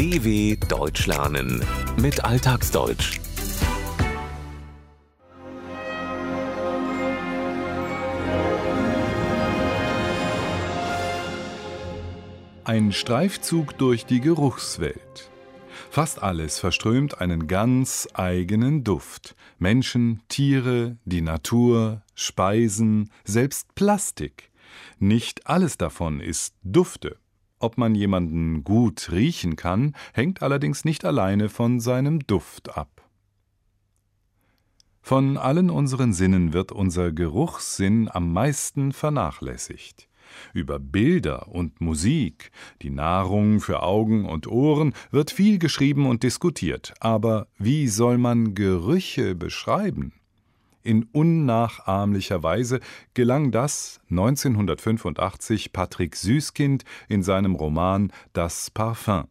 DW Deutsch lernen mit Alltagsdeutsch. Ein Streifzug durch die Geruchswelt. Fast alles verströmt einen ganz eigenen Duft. Menschen, Tiere, die Natur, Speisen, selbst Plastik. Nicht alles davon ist Dufte. Ob man jemanden gut riechen kann, hängt allerdings nicht alleine von seinem Duft ab. Von allen unseren Sinnen wird unser Geruchssinn am meisten vernachlässigt. Über Bilder und Musik, die Nahrung für Augen und Ohren, wird viel geschrieben und diskutiert. Aber wie soll man Gerüche beschreiben? In unnachahmlicher Weise gelang das 1985 Patrick Süßkind in seinem Roman Das Parfum.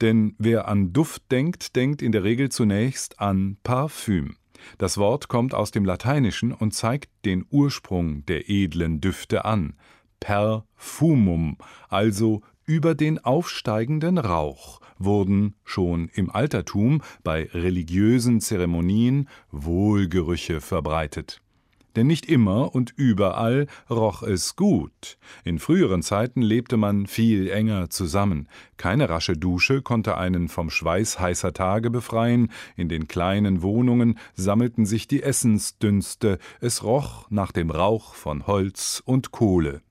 Denn wer an Duft denkt, denkt in der Regel zunächst an Parfüm. Das Wort kommt aus dem Lateinischen und zeigt den Ursprung der edlen Düfte an perfumum, also über den aufsteigenden Rauch, wurden schon im Altertum bei religiösen Zeremonien Wohlgerüche verbreitet. Denn nicht immer und überall roch es gut. In früheren Zeiten lebte man viel enger zusammen. Keine rasche Dusche konnte einen vom Schweiß heißer Tage befreien. In den kleinen Wohnungen sammelten sich die Essensdünste. Es roch nach dem Rauch von Holz und Kohle.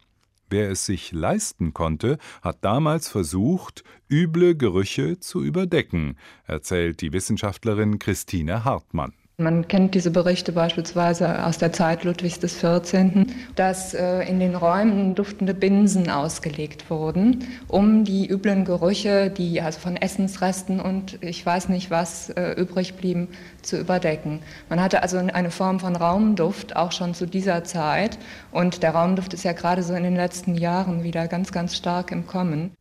Wer es sich leisten konnte, hat damals versucht, üble Gerüche zu überdecken, erzählt die Wissenschaftlerin Christine Hartmann. Man kennt diese Berichte beispielsweise aus der Zeit Ludwigs XIV., dass äh, in den Räumen duftende Binsen ausgelegt wurden, um die üblen Gerüche, die also von Essensresten und ich weiß nicht was äh, übrig blieben, zu überdecken. Man hatte also eine Form von Raumduft auch schon zu dieser Zeit und der Raumduft ist ja gerade so in den letzten Jahren wieder ganz, ganz stark im Kommen.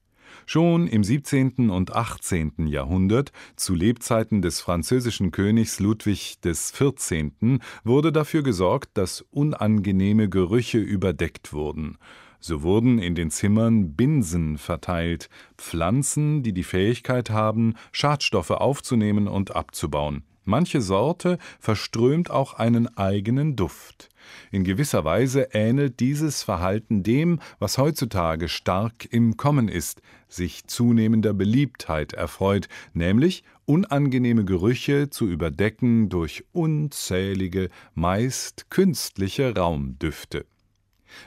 Schon im 17. und 18. Jahrhundert, zu Lebzeiten des französischen Königs Ludwig XIV., wurde dafür gesorgt, dass unangenehme Gerüche überdeckt wurden. So wurden in den Zimmern Binsen verteilt, Pflanzen, die die Fähigkeit haben, Schadstoffe aufzunehmen und abzubauen. Manche Sorte verströmt auch einen eigenen Duft. In gewisser Weise ähnelt dieses Verhalten dem, was heutzutage stark im Kommen ist, sich zunehmender Beliebtheit erfreut, nämlich unangenehme Gerüche zu überdecken durch unzählige, meist künstliche Raumdüfte.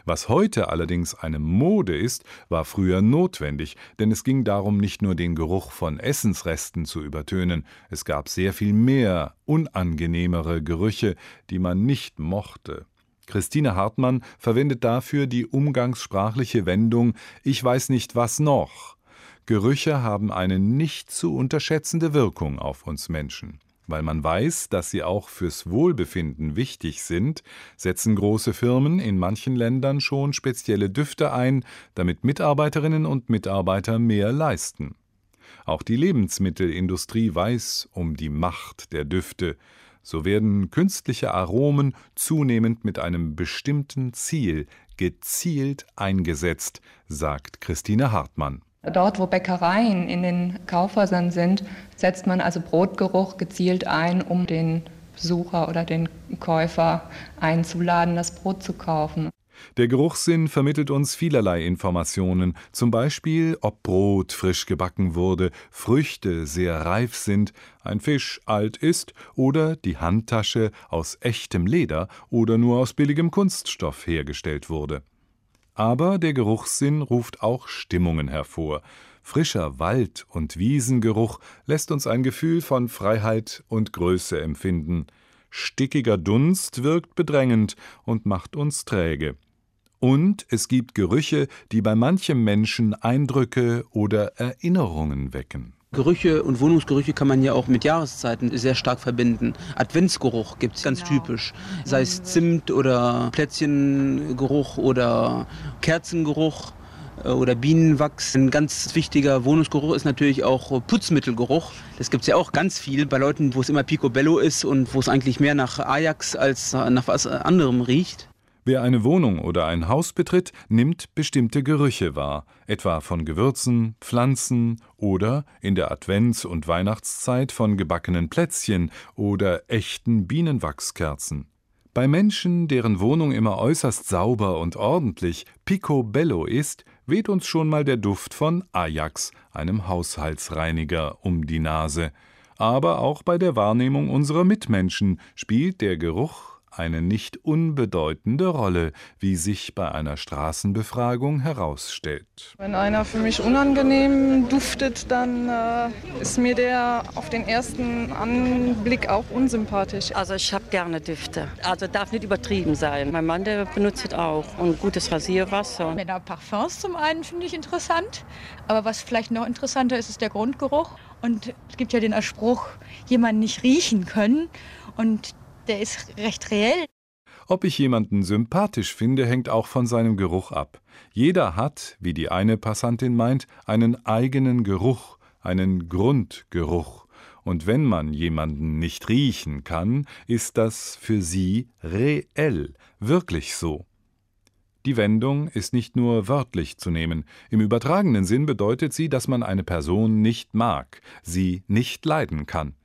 Was heute allerdings eine Mode ist, war früher notwendig, denn es ging darum, nicht nur den Geruch von Essensresten zu übertönen, es gab sehr viel mehr unangenehmere Gerüche, die man nicht mochte. Christine Hartmann verwendet dafür die umgangssprachliche Wendung Ich weiß nicht was noch. Gerüche haben eine nicht zu unterschätzende Wirkung auf uns Menschen. Weil man weiß, dass sie auch fürs Wohlbefinden wichtig sind, setzen große Firmen in manchen Ländern schon spezielle Düfte ein, damit Mitarbeiterinnen und Mitarbeiter mehr leisten. Auch die Lebensmittelindustrie weiß um die Macht der Düfte. So werden künstliche Aromen zunehmend mit einem bestimmten Ziel gezielt eingesetzt, sagt Christine Hartmann. Dort, wo Bäckereien in den Kaufhäusern sind, setzt man also Brotgeruch gezielt ein, um den Besucher oder den Käufer einzuladen, das Brot zu kaufen. Der Geruchssinn vermittelt uns vielerlei Informationen, zum Beispiel, ob Brot frisch gebacken wurde, Früchte sehr reif sind, ein Fisch alt ist oder die Handtasche aus echtem Leder oder nur aus billigem Kunststoff hergestellt wurde. Aber der Geruchssinn ruft auch Stimmungen hervor. Frischer Wald- und Wiesengeruch lässt uns ein Gefühl von Freiheit und Größe empfinden. Stickiger Dunst wirkt bedrängend und macht uns träge. Und es gibt Gerüche, die bei manchem Menschen Eindrücke oder Erinnerungen wecken. Gerüche und Wohnungsgerüche kann man ja auch mit Jahreszeiten sehr stark verbinden. Adventsgeruch gibt es ganz genau. typisch. Sei es Zimt oder Plätzchengeruch oder Kerzengeruch äh, oder Bienenwachs. Ein ganz wichtiger Wohnungsgeruch ist natürlich auch Putzmittelgeruch. Das gibt es ja auch ganz viel bei Leuten, wo es immer Picobello ist und wo es eigentlich mehr nach Ajax als nach was anderem riecht. Wer eine Wohnung oder ein Haus betritt, nimmt bestimmte Gerüche wahr, etwa von Gewürzen, Pflanzen oder in der Advents- und Weihnachtszeit von gebackenen Plätzchen oder echten Bienenwachskerzen. Bei Menschen, deren Wohnung immer äußerst sauber und ordentlich picobello ist, weht uns schon mal der Duft von Ajax, einem Haushaltsreiniger, um die Nase. Aber auch bei der Wahrnehmung unserer Mitmenschen spielt der Geruch eine nicht unbedeutende Rolle, wie sich bei einer Straßenbefragung herausstellt. Wenn einer für mich unangenehm duftet, dann äh, ist mir der auf den ersten Anblick auch unsympathisch. Also ich habe gerne Düfte. Also darf nicht übertrieben sein. Mein Mann, der benutzt es auch. Und gutes Rasierwasser. Männer Parfums zum einen finde ich interessant. Aber was vielleicht noch interessanter ist, ist der Grundgeruch. Und es gibt ja den Spruch, jemanden nicht riechen können. Und der ist recht reell. Ob ich jemanden sympathisch finde, hängt auch von seinem Geruch ab. Jeder hat, wie die eine Passantin meint, einen eigenen Geruch, einen Grundgeruch. Und wenn man jemanden nicht riechen kann, ist das für sie reell, wirklich so. Die Wendung ist nicht nur wörtlich zu nehmen. Im übertragenen Sinn bedeutet sie, dass man eine Person nicht mag, sie nicht leiden kann.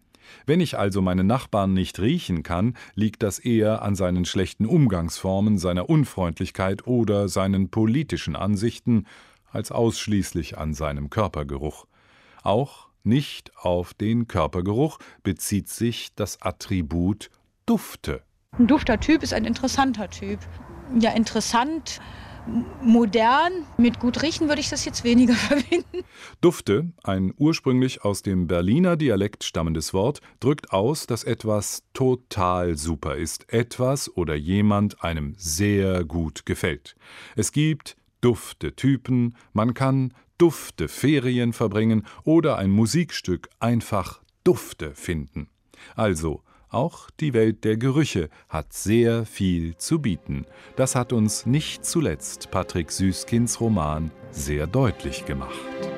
Wenn ich also meinen Nachbarn nicht riechen kann, liegt das eher an seinen schlechten Umgangsformen, seiner Unfreundlichkeit oder seinen politischen Ansichten, als ausschließlich an seinem Körpergeruch. Auch nicht auf den Körpergeruch bezieht sich das Attribut Dufte. Ein dufter Typ ist ein interessanter Typ. Ja, interessant modern. Mit gut riechen würde ich das jetzt weniger verbinden. Dufte, ein ursprünglich aus dem Berliner Dialekt stammendes Wort, drückt aus, dass etwas total super ist, etwas oder jemand einem sehr gut gefällt. Es gibt dufte Typen, man kann dufte Ferien verbringen oder ein Musikstück einfach dufte finden. Also auch die Welt der Gerüche hat sehr viel zu bieten. Das hat uns nicht zuletzt Patrick Süßkins Roman sehr deutlich gemacht.